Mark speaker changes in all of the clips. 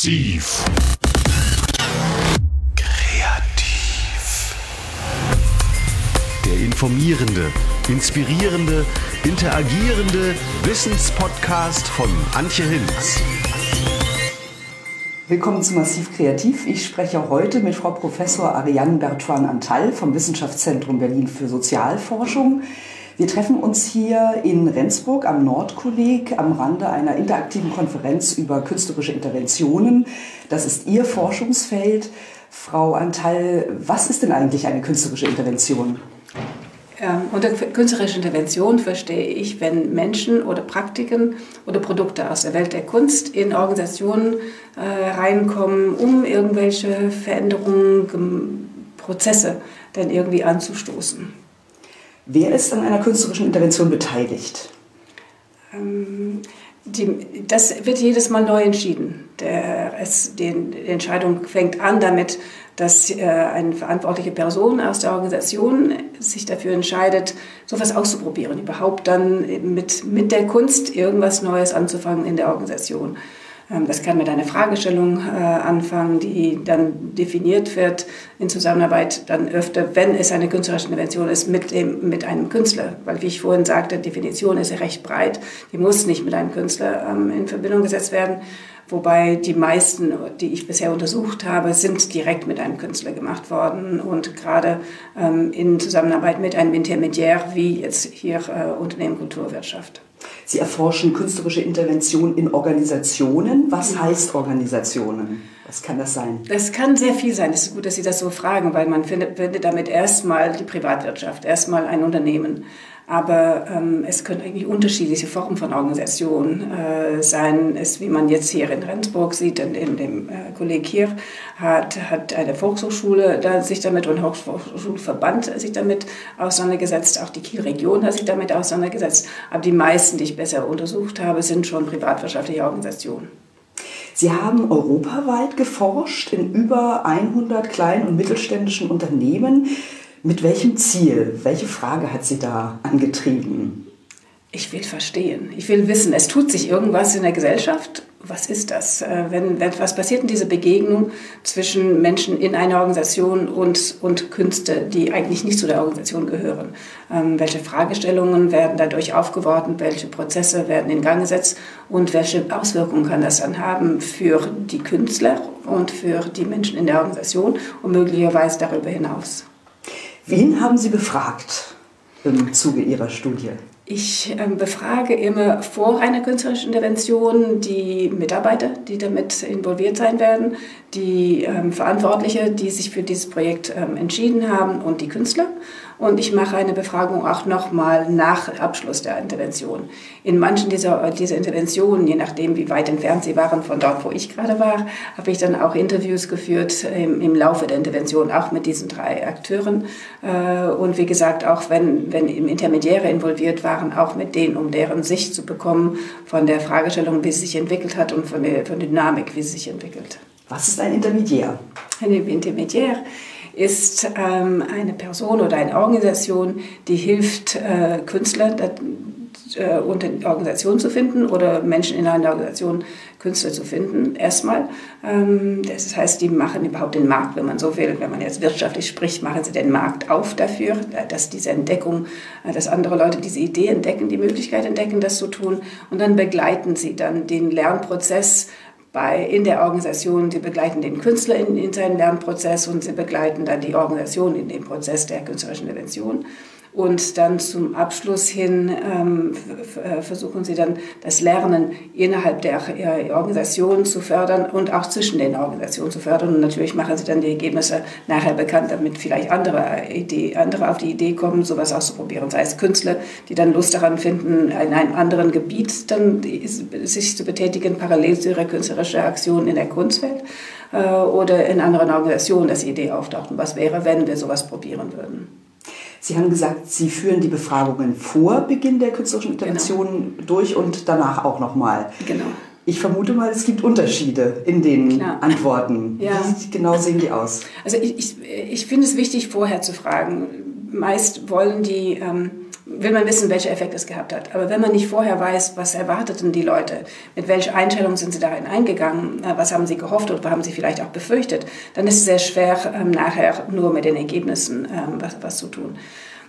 Speaker 1: Massiv. Kreativ. Der informierende, inspirierende, interagierende Wissenspodcast von Antje Hinz.
Speaker 2: Willkommen zu Massiv Kreativ. Ich spreche heute mit Frau Professor Ariane Bertran Antal vom Wissenschaftszentrum Berlin für Sozialforschung. Wir treffen uns hier in Rendsburg am Nordkolleg am Rande einer interaktiven Konferenz über künstlerische Interventionen. Das ist Ihr Forschungsfeld. Frau Antal, was ist denn eigentlich eine künstlerische Intervention?
Speaker 3: Ähm, unter künstlerischer Intervention verstehe ich, wenn Menschen oder Praktiken oder Produkte aus der Welt der Kunst in Organisationen äh, reinkommen, um irgendwelche Veränderungen, Prozesse dann irgendwie anzustoßen.
Speaker 2: Wer ist an einer künstlerischen Intervention beteiligt?
Speaker 3: Ähm, die, das wird jedes Mal neu entschieden. Der, es, die, die Entscheidung fängt an damit, dass äh, eine verantwortliche Person aus der Organisation sich dafür entscheidet, sowas auszuprobieren, überhaupt dann mit, mit der Kunst irgendwas Neues anzufangen in der Organisation. Ähm, das kann mit einer Fragestellung äh, anfangen, die dann definiert wird in Zusammenarbeit dann öfter, wenn es eine künstlerische Intervention ist, mit, dem, mit einem Künstler. Weil, wie ich vorhin sagte, Definition ist ja recht breit. Die muss nicht mit einem Künstler ähm, in Verbindung gesetzt werden. Wobei die meisten, die ich bisher untersucht habe, sind direkt mit einem Künstler gemacht worden und gerade ähm, in Zusammenarbeit mit einem Intermediär, wie jetzt hier äh, Unternehmen Kulturwirtschaft.
Speaker 2: Sie erforschen künstlerische Intervention in Organisationen. Was ja. heißt Organisationen? Was kann das sein?
Speaker 3: Das kann sehr viel sein. Es ist gut, dass Sie das so fragen, weil man findet, findet damit erstmal die Privatwirtschaft, erstmal ein Unternehmen. Aber ähm, es können eigentlich unterschiedliche Formen von Organisation äh, sein. Es, wie man jetzt hier in Rendsburg sieht, in, in dem äh, Kolleg hier, hat, hat eine Volkshochschule da sich damit und Hochschulverband sich damit auseinandergesetzt. Auch die Kielregion hat sich damit auseinandergesetzt. Aber die meisten, die ich besser untersucht habe, sind schon privatwirtschaftliche Organisationen.
Speaker 2: Sie haben europaweit geforscht in über 100 kleinen und mittelständischen Unternehmen. Mit welchem Ziel? Welche Frage hat Sie da angetrieben?
Speaker 3: Ich will verstehen. Ich will wissen, es tut sich irgendwas in der Gesellschaft. Was ist das? Äh, wenn, was passiert in dieser Begegnung zwischen Menschen in einer Organisation und, und Künste, die eigentlich nicht zu der Organisation gehören? Ähm, welche Fragestellungen werden dadurch aufgeworfen? Welche Prozesse werden in Gang gesetzt? Und welche Auswirkungen kann das dann haben für die Künstler und für die Menschen in der Organisation und möglicherweise darüber hinaus?
Speaker 2: Wen haben Sie befragt im Zuge Ihrer Studie?
Speaker 3: Ich ähm, befrage immer vor einer künstlerischen Intervention die Mitarbeiter, die damit involviert sein werden, die ähm, Verantwortliche, die sich für dieses Projekt ähm, entschieden haben und die Künstler. Und ich mache eine Befragung auch nochmal nach Abschluss der Intervention. In manchen dieser, dieser Interventionen, je nachdem wie weit entfernt sie waren von dort, wo ich gerade war, habe ich dann auch Interviews geführt im, im Laufe der Intervention, auch mit diesen drei Akteuren. Äh, und wie gesagt, auch wenn, wenn Intermediäre involviert waren, auch mit denen, um deren Sicht zu bekommen von der Fragestellung, wie sie sich entwickelt hat und von der, von der Dynamik, wie sie sich entwickelt.
Speaker 2: Was ist ein Intermediär?
Speaker 3: Ein Intermediär ist ähm, eine Person oder eine Organisation, die hilft, äh, Künstler äh, unter Organisation zu finden oder Menschen in einer Organisation Künstler zu finden, erstmal. Ähm, das heißt, die machen überhaupt den Markt, wenn man so will. Wenn man jetzt wirtschaftlich spricht, machen sie den Markt auf dafür, äh, dass diese Entdeckung, äh, dass andere Leute diese Idee entdecken, die Möglichkeit entdecken, das zu tun. Und dann begleiten sie dann den Lernprozess bei, in der Organisation. Sie begleiten den Künstler in, in seinen Lernprozess und sie begleiten dann die Organisation in dem Prozess der künstlerischen Intervention. Und dann zum Abschluss hin ähm, äh, versuchen sie dann das Lernen innerhalb der Organisation zu fördern und auch zwischen den Organisationen zu fördern. Und natürlich machen sie dann die Ergebnisse nachher bekannt, damit vielleicht andere, Idee, andere auf die Idee kommen, sowas auszuprobieren. Sei es Künstler, die dann Lust daran finden, in einem anderen Gebiet dann sich zu betätigen, parallel zu ihrer künstlerischen Aktion in der Kunstwelt äh, oder in anderen Organisationen, dass die Idee auftaucht. Und was wäre, wenn wir sowas probieren würden?
Speaker 2: Sie haben gesagt, Sie führen die Befragungen vor Beginn der künstlerischen Intervention genau. durch und danach auch nochmal.
Speaker 3: Genau.
Speaker 2: Ich vermute mal, es gibt Unterschiede in den Klar. Antworten. Ja. Wie genau sehen die aus?
Speaker 3: Also ich, ich, ich finde es wichtig, vorher zu fragen, meist wollen die, ähm, will man wissen, welcher Effekt es gehabt hat. Aber wenn man nicht vorher weiß, was erwarteten die Leute, mit welcher Einstellung sind sie darin eingegangen, äh, was haben sie gehofft oder haben sie vielleicht auch befürchtet, dann ist es sehr schwer, ähm, nachher nur mit den Ergebnissen ähm, was, was zu tun.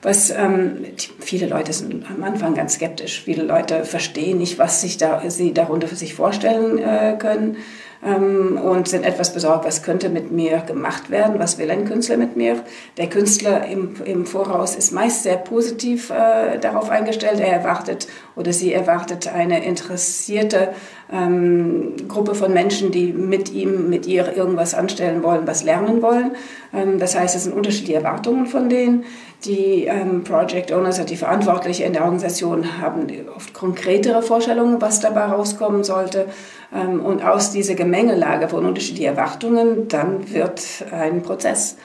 Speaker 3: Was ähm, viele Leute sind am Anfang ganz skeptisch. Viele Leute verstehen nicht, was sich da, sie darunter für sich vorstellen äh, können ähm, und sind etwas besorgt, was könnte mit mir gemacht werden, was will ein Künstler mit mir. Der Künstler im, im Voraus ist meist sehr positiv äh, darauf eingestellt. Er erwartet oder sie erwartet eine interessierte ähm, Gruppe von Menschen, die mit ihm, mit ihr irgendwas anstellen wollen, was lernen wollen. Ähm, das heißt, es sind unterschiedliche Erwartungen von denen. Die ähm, Project Owners, die Verantwortlichen in der Organisation, haben oft konkretere Vorstellungen, was dabei rauskommen sollte. Ähm, und aus dieser Gemengelage von unterschiedlichen Erwartungen, dann wird ein Prozess.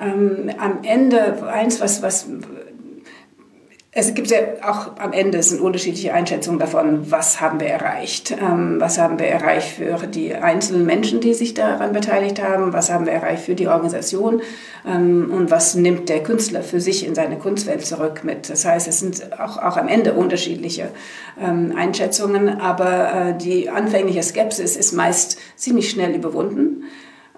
Speaker 3: Ähm, am Ende eins, was, was es gibt ja auch am Ende sind unterschiedliche Einschätzungen davon, was haben wir erreicht. Ähm, was haben wir erreicht für die einzelnen Menschen, die sich daran beteiligt haben, was haben wir erreicht für die Organisation ähm, und was nimmt der Künstler für sich in seine Kunstwelt zurück mit. Das heißt, es sind auch, auch am Ende unterschiedliche ähm, Einschätzungen, aber äh, die anfängliche Skepsis ist meist ziemlich schnell überwunden.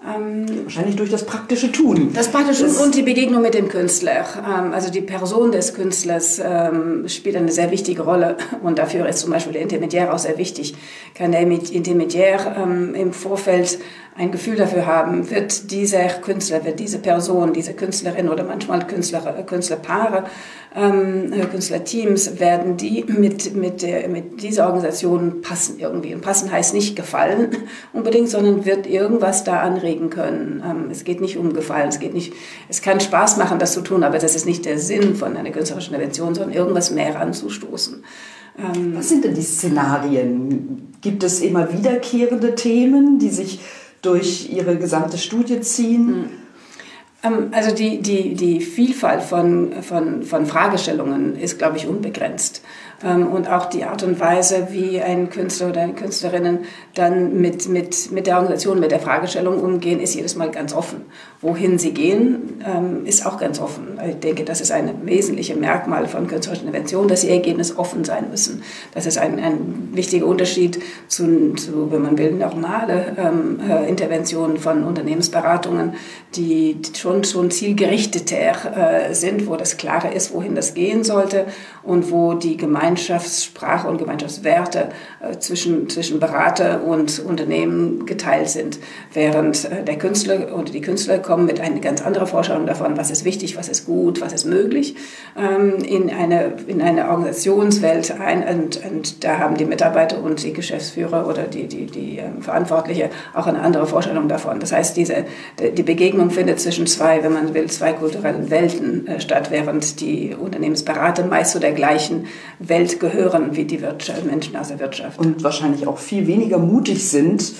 Speaker 2: Ähm, Wahrscheinlich durch das praktische Tun.
Speaker 3: Das praktische das und die Begegnung mit dem Künstler. Ähm, also die Person des Künstlers ähm, spielt eine sehr wichtige Rolle und dafür ist zum Beispiel der Intermediär auch sehr wichtig. Kann der Intermediär im Vorfeld ein Gefühl dafür haben, wird dieser Künstler, wird diese Person, diese Künstlerin oder manchmal Künstler, Künstlerpaare, ähm, Künstlerteams, werden die mit, mit, der, mit dieser Organisation passen irgendwie. Und passen heißt nicht gefallen unbedingt, sondern wird irgendwas da anregen können. Ähm, es geht nicht um Gefallen, es geht nicht, es kann Spaß machen, das zu tun, aber das ist nicht der Sinn von einer künstlerischen Intervention, sondern irgendwas mehr anzustoßen.
Speaker 2: Ähm, Was sind denn die Szenarien? Gibt es immer wiederkehrende Themen, die sich durch ihre gesamte Studie ziehen?
Speaker 3: Ähm, also die, die, die Vielfalt von, von, von Fragestellungen ist, glaube ich, unbegrenzt. Ähm, und auch die Art und Weise, wie ein Künstler oder eine Künstlerin dann mit, mit, mit der Organisation, mit der Fragestellung umgehen, ist jedes Mal ganz offen. Wohin sie gehen, ähm, ist auch ganz offen. Ich denke, das ist ein wesentliches Merkmal von künstlerischer Intervention, dass sie Ergebnis offen sein müssen. Das ist ein, ein wichtiger Unterschied zu, zu, wenn man will, normale ähm, äh, Interventionen von Unternehmensberatungen, die schon, schon zielgerichteter äh, sind, wo das klarer ist, wohin das gehen sollte und wo die Gemeinschaftssprache und Gemeinschaftswerte äh, zwischen, zwischen Berater und Unternehmen geteilt sind. Während äh, der Künstler oder die Künstler kommen mit einer ganz anderen Vorstellung davon, was ist wichtig, was ist gut, was ist möglich, ähm, in, eine, in eine Organisationswelt ein. Und, und da haben die Mitarbeiter und die Geschäftsführer oder die, die, die ähm, Verantwortliche auch eine andere Vorstellung davon. Das heißt, diese, die Begegnung findet zwischen zwei, wenn man will, zwei kulturellen Welten äh, statt, während die Unternehmensberater meist zu der gleichen Welt gehören wie die Wirtschaft, Menschen aus der Wirtschaft.
Speaker 2: Und wahrscheinlich auch viel weniger mutig sind,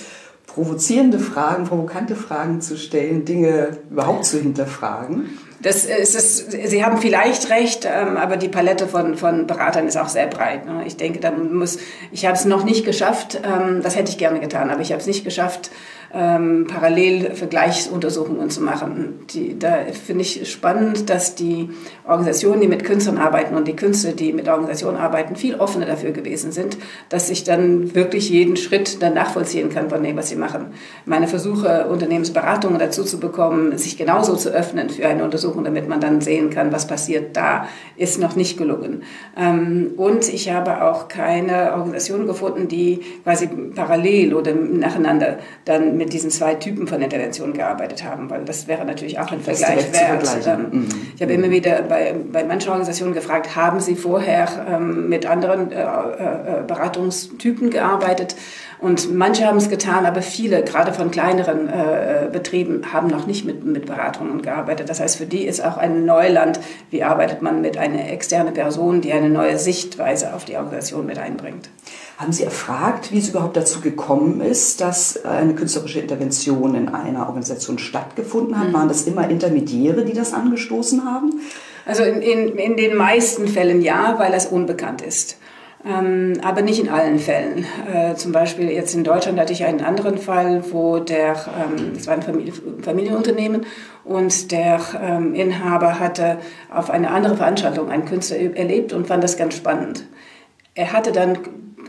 Speaker 2: provozierende Fragen, provokante Fragen zu stellen, Dinge überhaupt zu hinterfragen.
Speaker 3: Das ist es, Sie haben vielleicht recht, ähm, aber die Palette von, von Beratern ist auch sehr breit. Ne? Ich denke, da muss, ich habe es noch nicht geschafft, ähm, das hätte ich gerne getan, aber ich habe es nicht geschafft, ähm, parallel Vergleichsuntersuchungen zu machen. Die, da finde ich spannend, dass die Organisationen, die mit Künstlern arbeiten und die Künstler, die mit Organisationen arbeiten, viel offener dafür gewesen sind, dass ich dann wirklich jeden Schritt dann nachvollziehen kann von dem, was sie machen. Meine Versuche, Unternehmensberatungen dazu zu bekommen, sich genauso zu öffnen für eine Untersuchung, damit man dann sehen kann, was passiert da, ist noch nicht gelungen. Ähm, und ich habe auch keine Organisation gefunden, die quasi parallel oder nacheinander dann mit diesen zwei Typen von Interventionen gearbeitet haben, weil das wäre natürlich auch ein Vergleich wert. Ähm, mhm. Ich habe immer wieder bei, bei manchen Organisationen gefragt, haben Sie vorher ähm, mit anderen äh, äh, Beratungstypen gearbeitet? Und manche haben es getan, aber viele, gerade von kleineren äh, Betrieben, haben noch nicht mit, mit Beratungen gearbeitet. Das heißt, für die ist auch ein Neuland, wie arbeitet man mit einer externen Person, die eine neue Sichtweise auf die Organisation mit einbringt.
Speaker 2: Haben Sie erfragt, wie es überhaupt dazu gekommen ist, dass eine künstlerische Intervention in einer Organisation stattgefunden hat? Mhm. Waren das immer Intermediäre, die das angestoßen haben?
Speaker 3: Also in, in, in den meisten Fällen ja, weil es unbekannt ist. Ähm, aber nicht in allen Fällen. Äh, zum Beispiel jetzt in Deutschland hatte ich einen anderen Fall, wo der, ähm, das war ein Familie, Familienunternehmen und der ähm, Inhaber hatte auf eine andere Veranstaltung einen Künstler erlebt und fand das ganz spannend. Er hatte dann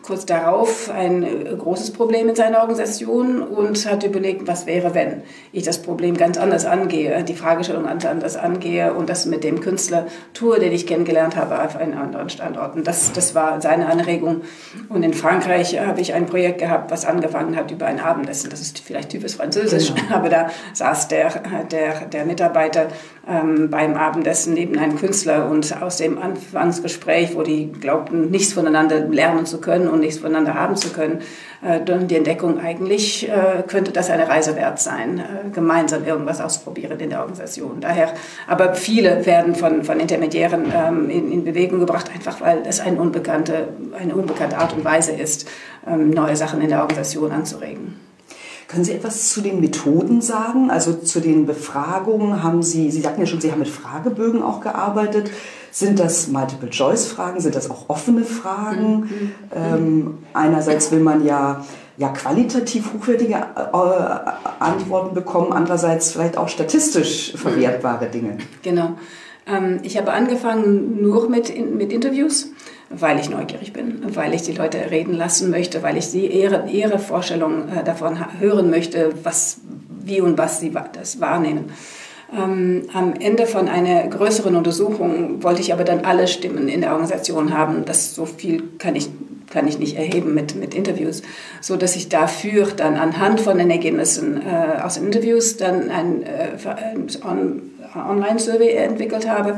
Speaker 3: kurz darauf ein äh, großes Problem in seiner Organisation und hat überlegt, was wäre, wenn ich das Problem ganz anders angehe, die Fragestellung ganz anders angehe und das mit dem Künstler tue, den ich kennengelernt habe auf einem anderen Standort. Und das, das war seine Anregung. Und in Frankreich habe ich ein Projekt gehabt, was angefangen hat über ein Abendessen. Das ist vielleicht typisch französisch, genau. aber da saß der, der, der Mitarbeiter ähm, beim Abendessen neben einem Künstler und aus dem Anfangsgespräch, wo die glaubten, nichts voneinander lernen zu können und nichts voneinander haben zu können, äh, dann die Entdeckung, eigentlich äh, könnte das eine Reise wert sein, äh, gemeinsam irgendwas ausprobieren in der Organisation. Daher, aber viele werden von, von Intermediären ähm, in, in Bewegung gebracht, einfach weil es eine unbekannte, eine unbekannte Art und Weise ist, ähm, neue Sachen in der Organisation anzuregen.
Speaker 2: Können Sie etwas zu den Methoden sagen? Also zu den Befragungen haben Sie, Sie sagten ja schon, Sie haben mit Fragebögen auch gearbeitet. Sind das Multiple-Choice-Fragen? Sind das auch offene Fragen? Mhm. Ähm, einerseits will man ja, ja qualitativ hochwertige äh, Antworten bekommen, andererseits vielleicht auch statistisch verwertbare Dinge.
Speaker 3: Genau. Ähm, ich habe angefangen nur mit, mit Interviews weil ich neugierig bin, weil ich die Leute reden lassen möchte, weil ich sie ihre, ihre Vorstellung äh, davon hören möchte, was, wie und was sie das wahrnehmen. Ähm, am Ende von einer größeren Untersuchung wollte ich aber dann alle Stimmen in der Organisation haben. Das so viel kann ich kann ich nicht erheben mit, mit Interviews, so dass ich dafür dann anhand von den Ergebnissen äh, aus Interviews dann ein, äh, ein Online-Survey entwickelt habe,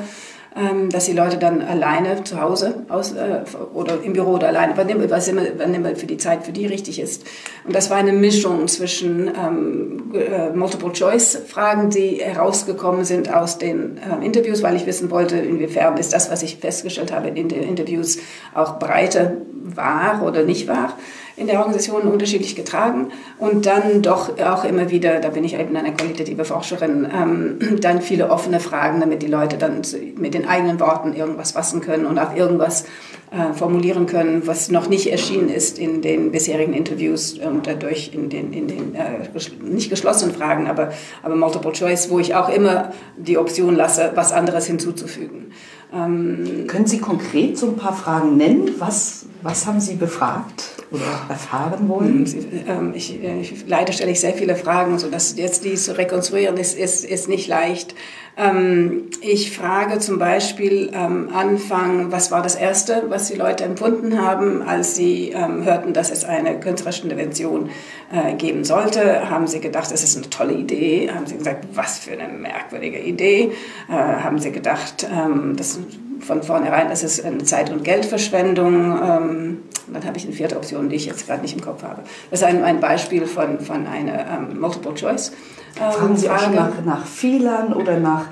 Speaker 3: dass die Leute dann alleine zu Hause aus, äh, oder im Büro oder alleine, wann immer, wann immer für die Zeit für die richtig ist. Und das war eine Mischung zwischen ähm, äh, Multiple-Choice-Fragen, die herausgekommen sind aus den äh, Interviews, weil ich wissen wollte, inwiefern ist das, was ich festgestellt habe in den Interviews, auch breite wahr oder nicht wahr in der Organisation unterschiedlich getragen und dann doch auch immer wieder, da bin ich eben eine qualitative Forscherin, ähm, dann viele offene Fragen, damit die Leute dann mit den eigenen Worten irgendwas fassen können und auch irgendwas äh, formulieren können, was noch nicht erschienen ist in den bisherigen Interviews und dadurch in den, in den äh, nicht geschlossenen Fragen, aber, aber Multiple Choice, wo ich auch immer die Option lasse, was anderes hinzuzufügen.
Speaker 2: Ähm, Können Sie konkret so ein paar Fragen nennen? Was, was haben Sie befragt oder erfahren wollen?
Speaker 3: Hm, ähm, ich, ich, leider stelle ich sehr viele Fragen, sodass jetzt die zu rekonstruieren ist, ist, ist nicht leicht. Ähm, ich frage zum Beispiel am Anfang, was war das Erste, was die Leute empfunden haben, als sie ähm, hörten, dass es eine künstlerische Intervention äh, geben sollte. Haben sie gedacht, es ist eine tolle Idee? Haben sie gesagt, was für eine merkwürdige Idee? Äh, haben sie gedacht, das von vornherein, das ist eine Zeit- und Geldverschwendung? dann habe ich eine vierte Option, die ich jetzt gerade nicht im Kopf habe. Das ist ein, ein Beispiel von, von einer Multiple Choice.
Speaker 2: Fragen Sie auch nach, nach Fehlern oder nach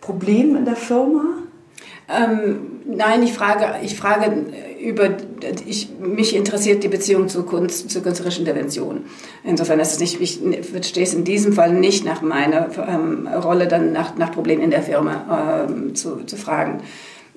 Speaker 2: Problemen in der Firma?
Speaker 3: Ähm, nein, ich frage, ich frage über, ich, mich interessiert die Beziehung zur Kunst, zur künstlerischen Intervention. Insofern ist es nicht, ich verstehe es in diesem Fall nicht nach meiner ähm, Rolle, dann nach, nach Problemen in der Firma ähm, zu, zu fragen.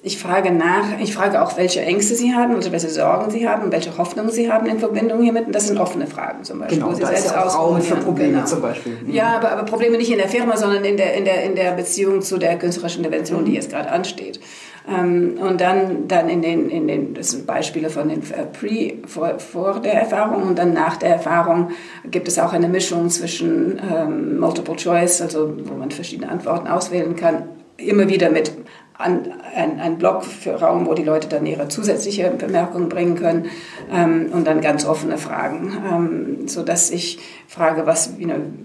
Speaker 3: Ich frage nach, ich frage auch, welche Ängste Sie haben, also welche Sorgen Sie haben, welche Hoffnungen Sie haben in Verbindung hiermit. Und das sind offene Fragen zum Beispiel.
Speaker 2: Genau, wo Sie da ist auch Raum für Probleme genau. zum Beispiel.
Speaker 3: Mhm. Ja, aber, aber, Probleme nicht in der Firma, sondern in der, in der, in der Beziehung zu der künstlerischen Intervention, mhm. die jetzt gerade ansteht. Ähm, und dann, dann in den, in den, das sind Beispiele von den äh, Pre, vor, vor der Erfahrung und dann nach der Erfahrung gibt es auch eine Mischung zwischen ähm, Multiple Choice, also wo man verschiedene Antworten auswählen kann, immer wieder mit an, ein, ein Blog für Raum, wo die Leute dann ihre zusätzliche Bemerkungen bringen können ähm, und dann ganz offene Fragen, ähm, so dass ich frage, was,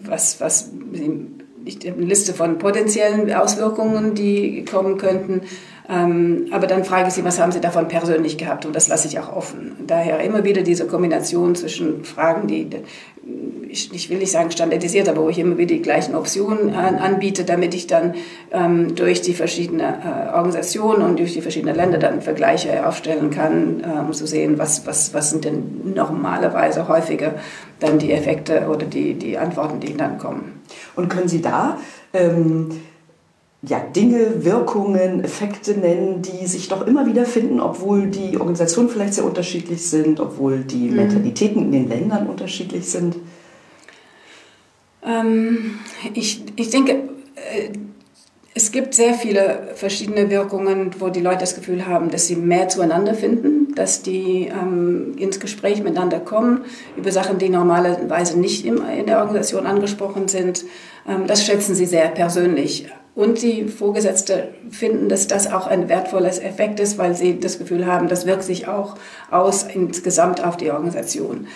Speaker 3: was, was eine Liste von potenziellen Auswirkungen, die kommen könnten. Ähm, aber dann frage ich sie, was haben sie davon persönlich gehabt? Und das lasse ich auch offen. Daher immer wieder diese Kombination zwischen Fragen, die ich, will nicht sagen standardisiert, aber wo ich immer wieder die gleichen Optionen an, anbiete, damit ich dann ähm, durch die verschiedenen äh, Organisationen und durch die verschiedenen Länder dann Vergleiche aufstellen kann, äh, um zu sehen, was, was, was sind denn normalerweise häufiger dann die Effekte oder die, die Antworten, die dann kommen.
Speaker 2: Und können Sie da ähm ja, Dinge, Wirkungen, Effekte nennen, die sich doch immer wieder finden, obwohl die Organisationen vielleicht sehr unterschiedlich sind, obwohl die mhm. Mentalitäten in den Ländern unterschiedlich sind?
Speaker 3: Ähm, ich, ich denke, äh, es gibt sehr viele verschiedene Wirkungen, wo die Leute das Gefühl haben, dass sie mehr zueinander finden, dass die ähm, ins Gespräch miteinander kommen über Sachen, die normalerweise nicht in der Organisation angesprochen sind. Ähm, das schätzen sie sehr persönlich. Und die Vorgesetzte finden, dass das auch ein wertvolles Effekt ist, weil sie das Gefühl haben, das wirkt sich auch aus insgesamt auf die Organisation.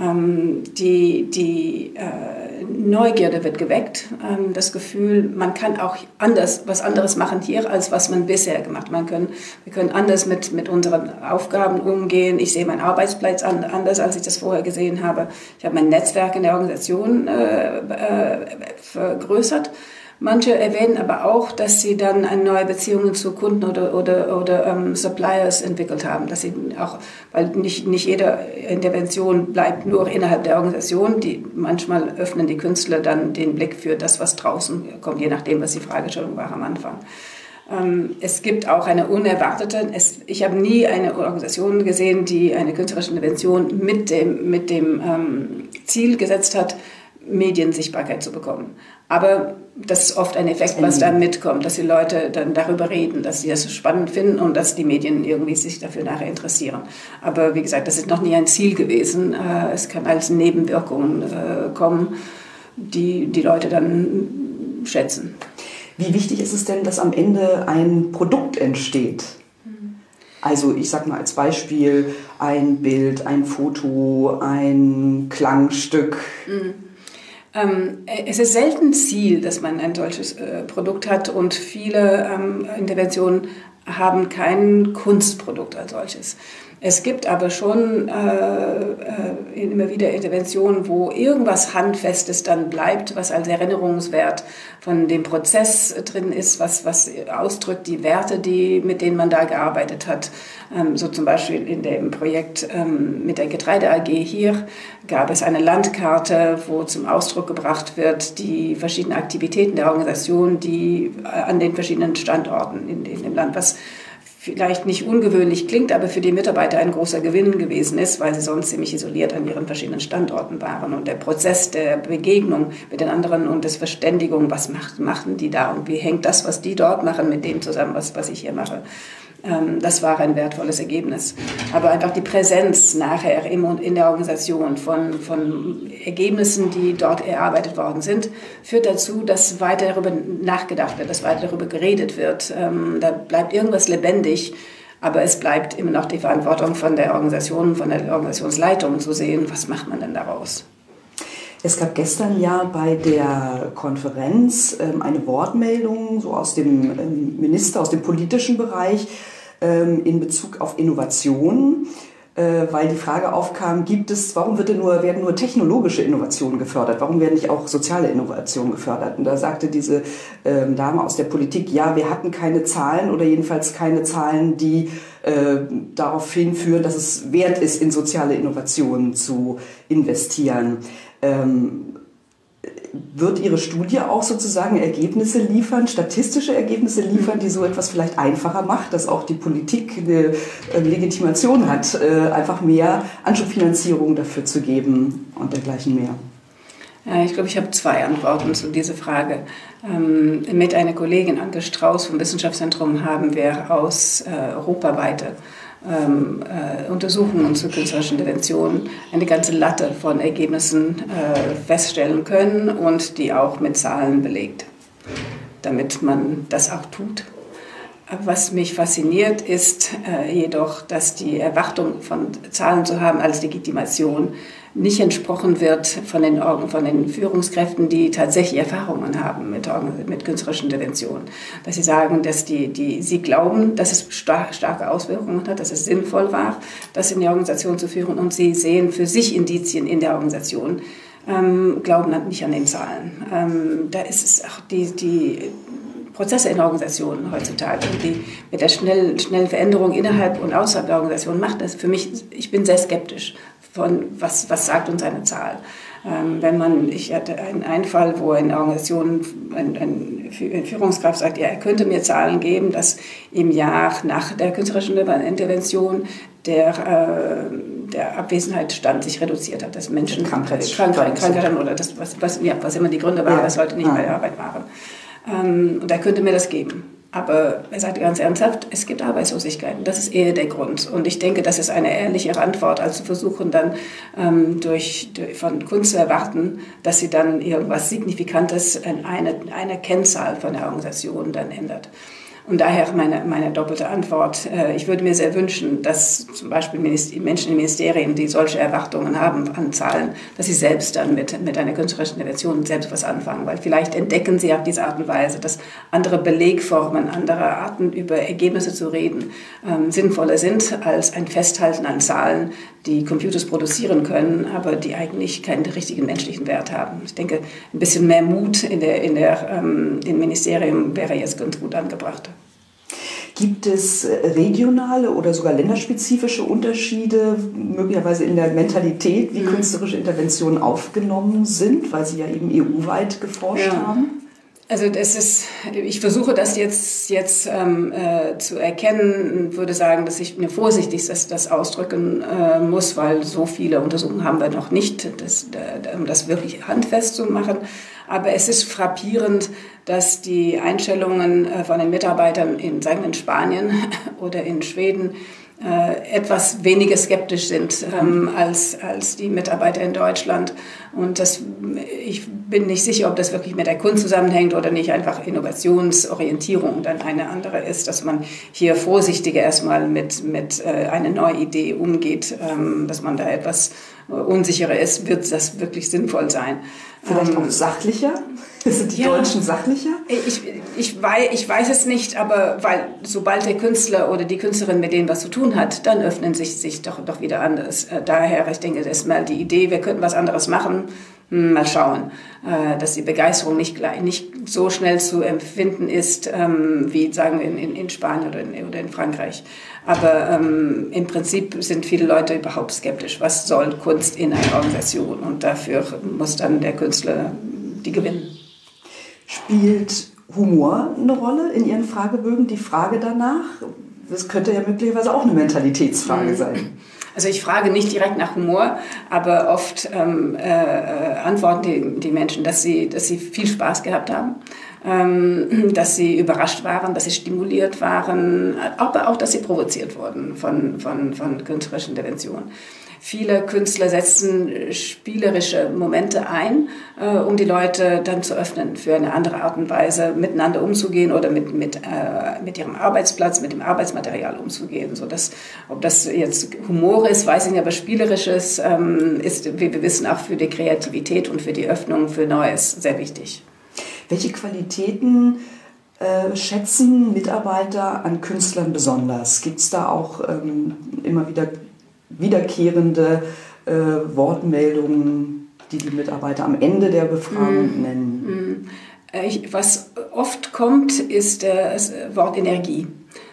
Speaker 3: Ähm, die die äh, Neugierde wird geweckt, ähm, das Gefühl, man kann auch anders, was anderes machen hier, als was man bisher gemacht hat. Können, wir können anders mit, mit unseren Aufgaben umgehen. Ich sehe meinen Arbeitsplatz an, anders, als ich das vorher gesehen habe. Ich habe mein Netzwerk in der Organisation äh, äh, vergrößert. Manche erwähnen aber auch, dass sie dann neue Beziehungen zu Kunden oder, oder, oder ähm, Suppliers entwickelt haben. Dass sie auch, weil nicht, nicht jede Intervention bleibt nur innerhalb der Organisation. Die, manchmal öffnen die Künstler dann den Blick für das, was draußen kommt, je nachdem, was die Fragestellung war am Anfang. Ähm, es gibt auch eine unerwartete, es, ich habe nie eine Organisation gesehen, die eine künstlerische Intervention mit dem, mit dem ähm, Ziel gesetzt hat, Mediensichtbarkeit zu bekommen. Aber das ist oft ein Effekt, was dann mitkommt, dass die Leute dann darüber reden, dass sie das spannend finden und dass die Medien irgendwie sich dafür nachher interessieren. Aber wie gesagt, das ist noch nie ein Ziel gewesen. Äh, es kann als Nebenwirkungen äh, kommen, die die Leute dann schätzen.
Speaker 2: Wie wichtig ist es denn, dass am Ende ein Produkt entsteht? Also ich sage mal als Beispiel ein Bild, ein Foto, ein Klangstück. Mhm
Speaker 3: es ist selten Ziel, dass man ein solches äh, Produkt hat und viele ähm, Interventionen haben kein Kunstprodukt als solches. Es gibt aber schon äh, äh, immer wieder Interventionen, wo irgendwas Handfestes dann bleibt, was als Erinnerungswert von dem Prozess drin ist, was, was ausdrückt die Werte, die, mit denen man da gearbeitet hat. Ähm, so zum Beispiel in dem Projekt ähm, mit der Getreide AG hier gab es eine Landkarte, wo zum Ausdruck gebracht wird, die verschiedenen Aktivitäten der Organisation, die äh, an den verschiedenen Standorten in, in dem Land, was vielleicht nicht ungewöhnlich klingt, aber für die Mitarbeiter ein großer Gewinn gewesen ist, weil sie sonst ziemlich isoliert an ihren verschiedenen Standorten waren. Und der Prozess der Begegnung mit den anderen und des Verständigung, was macht, machen die da und wie hängt das, was die dort machen, mit dem zusammen, was, was ich hier mache. Ähm, das war ein wertvolles Ergebnis. Aber einfach die Präsenz nachher in der Organisation von, von Ergebnissen, die dort erarbeitet worden sind, führt dazu, dass weiter darüber nachgedacht wird, dass weiter darüber geredet wird. Ähm, da bleibt irgendwas lebendig. Aber es bleibt immer noch die Verantwortung von der Organisation, von der Organisationsleitung zu sehen, was macht man denn daraus.
Speaker 2: Es gab gestern ja bei der Konferenz ähm, eine Wortmeldung so aus dem Minister, aus dem politischen Bereich in Bezug auf Innovation, äh, weil die Frage aufkam, gibt es, warum wird denn nur, werden nur technologische Innovationen gefördert? Warum werden nicht auch soziale Innovationen gefördert? Und da sagte diese Dame aus der Politik, ja, wir hatten keine Zahlen oder jedenfalls keine Zahlen, die äh, darauf hinführen, dass es wert ist, in soziale Innovationen zu investieren. Ähm, wird Ihre Studie auch sozusagen Ergebnisse liefern, statistische Ergebnisse liefern, die so etwas vielleicht einfacher macht, dass auch die Politik eine äh, Legitimation hat, äh, einfach mehr Anschubfinanzierung dafür zu geben und dergleichen mehr?
Speaker 3: Ja, ich glaube, ich habe zwei Antworten zu dieser Frage. Ähm, mit einer Kollegin, Anke Strauß vom Wissenschaftszentrum, haben wir aus äh, europaweite ähm, äh, Untersuchungen zu künstlerischen Interventionen eine ganze Latte von Ergebnissen äh, feststellen können und die auch mit Zahlen belegt, damit man das auch tut. Was mich fasziniert, ist äh, jedoch, dass die Erwartung von Zahlen zu haben als Legitimation nicht entsprochen wird von den, von den Führungskräften, die tatsächlich Erfahrungen haben mit, mit künstlerischen Interventionen. Dass sie sagen, dass die, die, sie glauben, dass es star starke Auswirkungen hat, dass es sinnvoll war, das in die Organisation zu führen und sie sehen für sich Indizien in der Organisation, ähm, glauben nicht an den Zahlen. Ähm, da ist es auch die, die Prozesse in Organisationen heutzutage die mit der schnellen, schnellen Veränderung innerhalb und außerhalb der Organisation macht das für mich, ich bin sehr skeptisch von was, was sagt uns eine Zahl. Ähm, wenn man, ich hatte einen, einen Fall, wo eine Organisation, ein, ein Führungskraft sagt, ja, er könnte mir Zahlen geben, dass im Jahr nach der künstlerischen Intervention der, äh, der Abwesenheitsstand sich reduziert hat, dass Menschen Krankheit, Krankheit oder das, was, was, ja, was immer die Gründe waren, ja. dass Leute nicht ah. bei der Arbeit waren. Ähm, und er könnte mir das geben. Aber er sagte ganz ernsthaft, es gibt Arbeitslosigkeiten. Das ist eher der Grund. Und ich denke, das ist eine ehrlichere Antwort, als zu versuchen, dann ähm, durch, durch, von Kunst zu erwarten, dass sie dann irgendwas Signifikantes in eine, eine Kennzahl von der Organisation dann ändert. Und daher meine, meine doppelte Antwort. Äh, ich würde mir sehr wünschen, dass zum Beispiel Menschen in Ministerien, die solche Erwartungen haben an Zahlen, dass sie selbst dann mit, mit einer künstlerischen Intervention selbst was anfangen. Weil vielleicht entdecken sie auf diese Art und Weise, dass andere Belegformen, andere Arten über Ergebnisse zu reden ähm, sinnvoller sind als ein Festhalten an Zahlen, die Computers produzieren können, aber die eigentlich keinen richtigen menschlichen Wert haben. Ich denke, ein bisschen mehr Mut in der, in der, ähm, im Ministerium wäre jetzt ganz gut angebracht.
Speaker 2: Gibt es regionale oder sogar länderspezifische Unterschiede, möglicherweise in der Mentalität, wie mhm. künstlerische Interventionen aufgenommen sind, weil Sie ja eben EU-weit geforscht ja. haben?
Speaker 3: Also das ist, ich versuche das jetzt, jetzt ähm, äh, zu erkennen würde sagen, dass ich mir vorsichtig das, das ausdrücken äh, muss, weil so viele Untersuchungen haben wir noch nicht, das, um das wirklich handfest zu machen. Aber es ist frappierend, dass die Einstellungen äh, von den Mitarbeitern in, sagen wir, in Spanien oder in Schweden äh, etwas weniger skeptisch sind ähm, als, als die Mitarbeiter in Deutschland. Und das, ich bin nicht sicher, ob das wirklich mit der Kunst zusammenhängt oder nicht einfach Innovationsorientierung dann eine andere ist, dass man hier vorsichtiger erstmal mit, mit äh, einer neuen Idee umgeht, ähm, dass man da etwas unsicherer ist, wird das wirklich sinnvoll sein.
Speaker 2: Vielleicht ähm, auch sachlicher? Sind die ja, Deutschen sachlicher?
Speaker 3: Ich, ich, weiß, ich weiß es nicht, aber weil sobald der Künstler oder die Künstlerin mit denen was zu tun hat, dann öffnen sich, sich doch, doch wieder anders. Äh, daher, ich denke, das ist mal die Idee, wir könnten was anderes machen. Hm, mal schauen, äh, dass die Begeisterung nicht, gleich, nicht so schnell zu empfinden ist, ähm, wie sagen wir in, in Spanien oder in, oder in Frankreich. Aber ähm, im Prinzip sind viele Leute überhaupt skeptisch. Was soll Kunst in einer Organisation? Und dafür muss dann der Künstler die gewinnen.
Speaker 2: Spielt Humor eine Rolle in Ihren Fragebögen? Die Frage danach? Das könnte ja möglicherweise auch eine Mentalitätsfrage mhm. sein.
Speaker 3: Also ich frage nicht direkt nach Humor, aber oft ähm, äh, antworten die, die Menschen, dass sie, dass sie viel Spaß gehabt haben ähm, dass sie überrascht waren, dass sie stimuliert waren, aber auch, dass sie provoziert wurden von, von, von künstlerischen Interventionen. Viele Künstler setzen spielerische Momente ein, äh, um die Leute dann zu öffnen für eine andere Art und Weise, miteinander umzugehen oder mit, mit, äh, mit ihrem Arbeitsplatz, mit dem Arbeitsmaterial umzugehen. So dass, ob das jetzt Humor ist, weiß ich nicht, aber spielerisches ähm, ist, wie wir wissen, auch für die Kreativität und für die Öffnung für Neues sehr wichtig.
Speaker 2: Welche Qualitäten äh, schätzen Mitarbeiter an Künstlern besonders? Gibt es da auch ähm, immer wieder wiederkehrende äh, Wortmeldungen, die die Mitarbeiter am Ende der Befragung mm. nennen?
Speaker 3: Mm. Ich, was oft kommt, ist das Wort Energie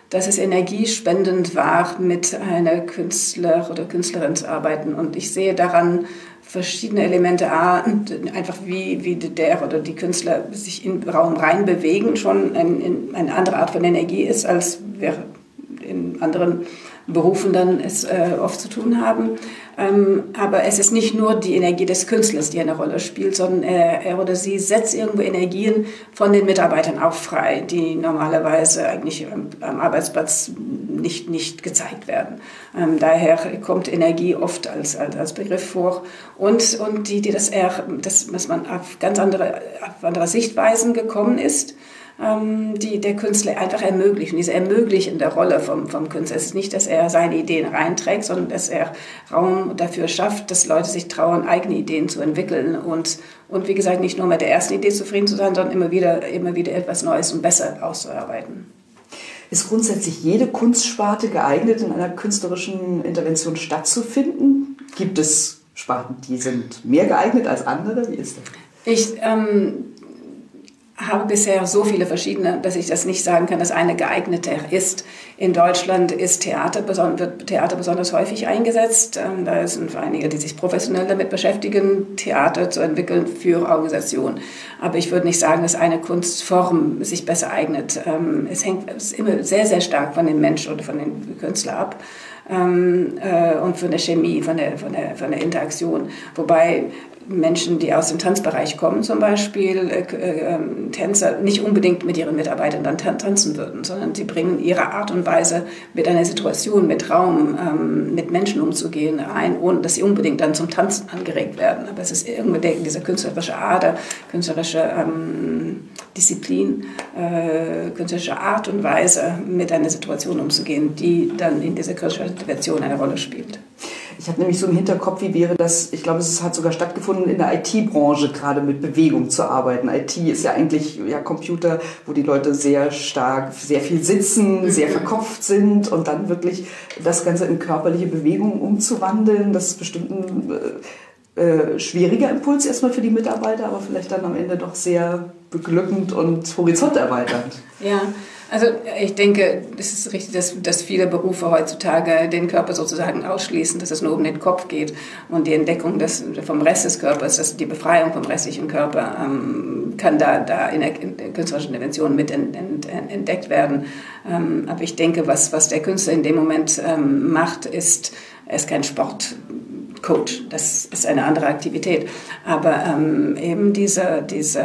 Speaker 3: dass es energiespendend war, mit einer Künstler oder Künstlerin zu arbeiten. Und ich sehe daran verschiedene Elemente. A, einfach wie, wie der oder die Künstler sich im Raum rein bewegen, schon ein, eine andere Art von Energie ist, als wir in anderen Berufen dann es äh, oft zu tun haben. Ähm, aber es ist nicht nur die Energie des Künstlers, die eine Rolle spielt, sondern er, er, oder sie setzt irgendwo Energien von den Mitarbeitern auch frei, die normalerweise eigentlich am, am Arbeitsplatz nicht, nicht gezeigt werden. Ähm, daher kommt Energie oft als, als, als Begriff vor. Und, und die, die das, eher, das, was man auf ganz andere, auf andere Sichtweisen gekommen ist, ähm, die der Künstler einfach ermöglichen, diese ermöglichende Rolle vom, vom Künstler. Es ist nicht, dass er seine Ideen reinträgt, sondern dass er Raum dafür schafft, dass Leute sich trauen, eigene Ideen zu entwickeln und, und wie gesagt, nicht nur mit der ersten Idee zufrieden zu sein, sondern immer wieder, immer wieder etwas Neues und besser auszuarbeiten.
Speaker 2: Ist grundsätzlich jede Kunstsparte geeignet, in einer künstlerischen Intervention stattzufinden? Gibt es Sparten, die sind mehr geeignet als andere? Wie ist das?
Speaker 3: Ich, ähm, habe bisher so viele verschiedene, dass ich das nicht sagen kann, dass eine geeigneter ist. In Deutschland ist Theater, wird Theater besonders häufig eingesetzt. Ähm, da sind einige, die sich professionell damit beschäftigen, Theater zu entwickeln für Organisationen. Aber ich würde nicht sagen, dass eine Kunstform sich besser eignet. Ähm, es hängt immer sehr, sehr stark von dem Mensch oder von dem Künstler ab ähm, äh, und von der Chemie, von der, von, der, von der Interaktion. Wobei Menschen, die aus dem Tanzbereich kommen, zum Beispiel äh, äh, Tänzer, nicht unbedingt mit ihren Mitarbeitern dann tanzen würden, sondern sie bringen ihre Art und Weise, mit einer Situation, mit Raum, ähm, mit Menschen umzugehen, ein, ohne dass sie unbedingt dann zum Tanzen angeregt werden. Aber es ist irgendwie diese künstlerische Ader, künstlerische ähm, Disziplin, äh, künstlerische Art und Weise, mit einer Situation umzugehen, die dann in dieser künstlerischen Intervention eine Rolle spielt.
Speaker 2: Ich habe nämlich so im Hinterkopf, wie wäre das, ich glaube, es hat sogar stattgefunden, in der IT-Branche gerade mit Bewegung zu arbeiten. IT ist ja eigentlich ja, Computer, wo die Leute sehr stark, sehr viel sitzen, sehr verkopft sind und dann wirklich das Ganze in körperliche Bewegung umzuwandeln, das ist bestimmt ein äh, äh, schwieriger Impuls erstmal für die Mitarbeiter, aber vielleicht dann am Ende doch sehr beglückend und horizonterweiternd.
Speaker 3: Ja, also ich denke, es ist richtig, dass, dass viele Berufe heutzutage den Körper sozusagen ausschließen, dass es nur um den Kopf geht und die Entdeckung des, vom Rest des Körpers, dass die Befreiung vom restlichen Körper ähm, kann da, da in der, künstlerischen Intervention mit ent, ent, entdeckt werden. Ähm, aber ich denke, was, was der Künstler in dem Moment ähm, macht, ist, er ist kein Sportcoach, das ist eine andere Aktivität. Aber ähm, eben diese, diese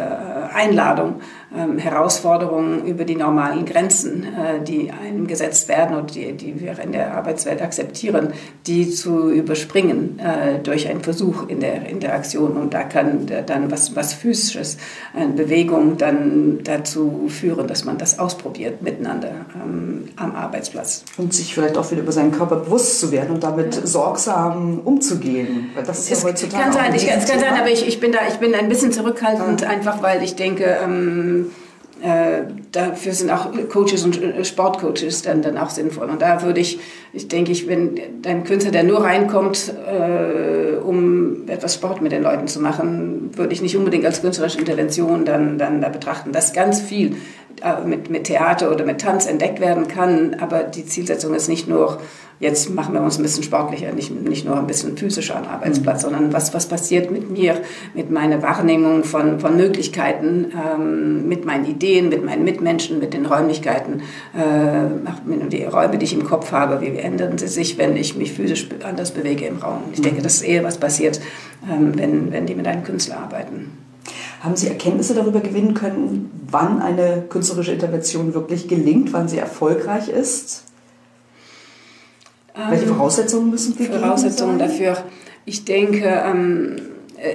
Speaker 3: Einladung, ähm, Herausforderungen über die normalen Grenzen, äh, die einem gesetzt werden und die, die wir in der Arbeitswelt akzeptieren, die zu überspringen äh, durch einen Versuch in der Interaktion. Und da kann dann was, was Physisches, eine Bewegung dann dazu führen, dass man das ausprobiert miteinander ähm, am Arbeitsplatz.
Speaker 2: Und sich vielleicht auch wieder über seinen Körper bewusst zu werden und damit ja. sorgsam umzugehen.
Speaker 3: Weil das ist es ja heutzutage kann sein, ich, es kann sein, aber ich, ich, bin da, ich bin ein bisschen zurückhaltend, ja. einfach weil ich denke, ähm, äh, dafür sind auch Coaches und äh, Sportcoaches dann, dann auch sinnvoll. Und da würde ich, ich denke ich, wenn ein Künstler, der nur reinkommt, äh, um etwas Sport mit den Leuten zu machen, würde ich nicht unbedingt als künstlerische Intervention dann, dann da betrachten. Dass ganz viel äh, mit, mit Theater oder mit Tanz entdeckt werden kann, aber die Zielsetzung ist nicht nur jetzt machen wir uns ein bisschen sportlicher, nicht, nicht nur ein bisschen physischer am Arbeitsplatz, mhm. sondern was, was passiert mit mir, mit meiner Wahrnehmung von, von Möglichkeiten, ähm, mit meinen Ideen, mit meinen Mitmenschen, mit den Räumlichkeiten, äh, die Räume, die ich im Kopf habe, wie ändern sie sich, wenn ich mich physisch anders bewege im Raum. Ich denke, mhm. das ist eher was passiert, ähm, wenn, wenn die mit einem Künstler arbeiten.
Speaker 2: Haben Sie Erkenntnisse darüber gewinnen können, wann eine künstlerische Intervention wirklich gelingt, wann sie erfolgreich ist? Welche ähm, Voraussetzungen müssen
Speaker 3: wir Voraussetzungen sein? dafür. Ich denke, ähm,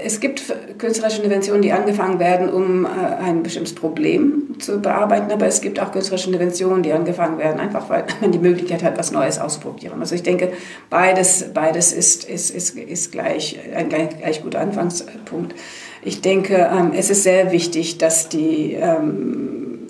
Speaker 3: es gibt künstlerische Interventionen, die angefangen werden, um äh, ein bestimmtes Problem zu bearbeiten, aber es gibt auch künstlerische Interventionen, die angefangen werden, einfach weil man die Möglichkeit hat, was Neues auszuprobieren. Also ich denke, beides, beides ist, ist, ist, ist gleich, ein gleich, gleich guter Anfangspunkt. Ich denke, ähm, es ist sehr wichtig, dass die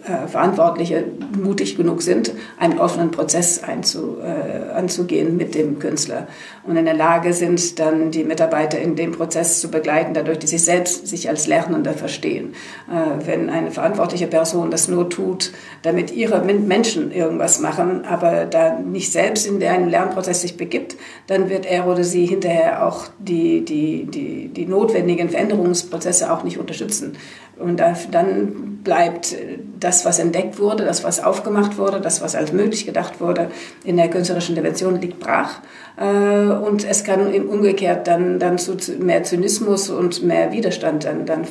Speaker 3: äh, Verantwortliche mutig genug sind, einen offenen Prozess einzu, äh, anzugehen mit dem Künstler und in der Lage sind, dann die Mitarbeiter in dem Prozess zu begleiten, dadurch, dass sie selbst sich als Lernender verstehen. Äh, wenn eine verantwortliche Person das nur tut, damit ihre Menschen irgendwas machen, aber da nicht selbst in einen Lernprozess sich begibt, dann wird er oder sie hinterher auch die, die, die, die notwendigen Veränderungsprozesse auch nicht unterstützen. Und dann bleibt das, was entdeckt wurde, das, was aufgemacht wurde, das, was als möglich gedacht wurde, in der künstlerischen Intervention liegt brach. Äh, und es kann umgekehrt dann, dann zu mehr Zynismus und mehr Widerstand dann, dann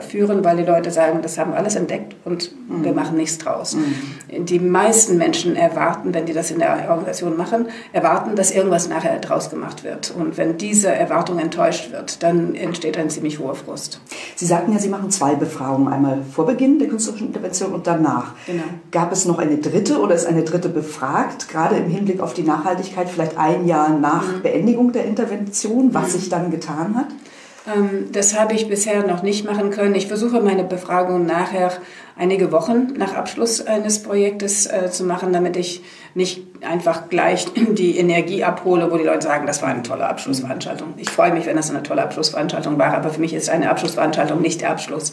Speaker 3: führen, weil die Leute sagen, das haben wir alles entdeckt und mhm. wir machen nichts draus. Mhm. Die meisten Menschen erwarten, wenn die das in der Organisation machen, erwarten, dass irgendwas nachher draus gemacht wird. Und wenn diese Erwartung enttäuscht wird, dann entsteht ein ziemlich hoher Frust.
Speaker 2: Sie sagten ja, Sie machen zwei Befragungen, einmal vor Beginn der künstlerischen Intervention und danach. Genau. Gab es noch eine dritte oder ist eine dritte befragt, gerade im Hinblick auf die Nachhaltigkeit, vielleicht ein Jahr nach mhm. Beendigung der Intervention, was mhm. sich dann getan hat?
Speaker 3: Ähm, das habe ich bisher noch nicht machen können. Ich versuche meine Befragung nachher einige Wochen nach Abschluss eines Projektes äh, zu machen, damit ich nicht einfach gleich die Energie abhole, wo die Leute sagen, das war eine tolle Abschlussveranstaltung. Ich freue mich, wenn das eine tolle Abschlussveranstaltung war, aber für mich ist eine Abschlussveranstaltung nicht der Abschluss,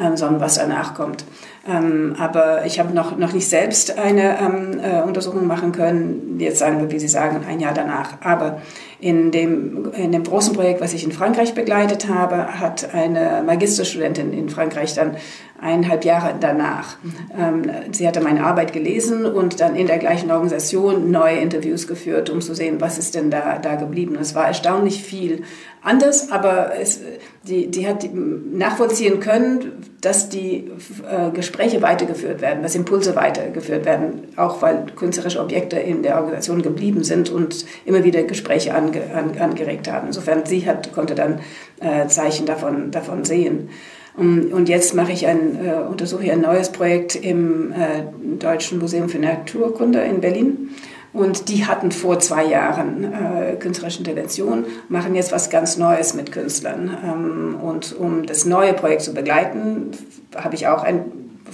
Speaker 3: ähm, sondern was danach kommt. Ähm, aber ich habe noch, noch nicht selbst eine ähm, äh, Untersuchung machen können, jetzt sagen wir, wie Sie sagen, ein Jahr danach. Aber in dem, in dem großen Projekt, was ich in Frankreich begleitet habe, hat eine Magisterstudentin in Frankreich dann eineinhalb Jahre danach. Ähm, sie hatte meine Arbeit gelesen und dann in der gleichen Organisation neue Interviews geführt, um zu sehen, was ist denn da, da geblieben. Es war erstaunlich viel anders, aber es, die, die hat nachvollziehen können, dass die äh, Gespräche weitergeführt werden, dass Impulse weitergeführt werden, auch weil künstlerische Objekte in der Organisation geblieben sind und immer wieder Gespräche ange, an, angeregt haben. Insofern sie hat, konnte dann äh, Zeichen davon, davon sehen. Und jetzt mache ich ein, äh, untersuche ein neues Projekt im äh, Deutschen Museum für Naturkunde in Berlin. Und die hatten vor zwei Jahren äh, künstlerische Intervention, machen jetzt was ganz Neues mit Künstlern. Ähm, und um das neue Projekt zu begleiten, habe ich auch eine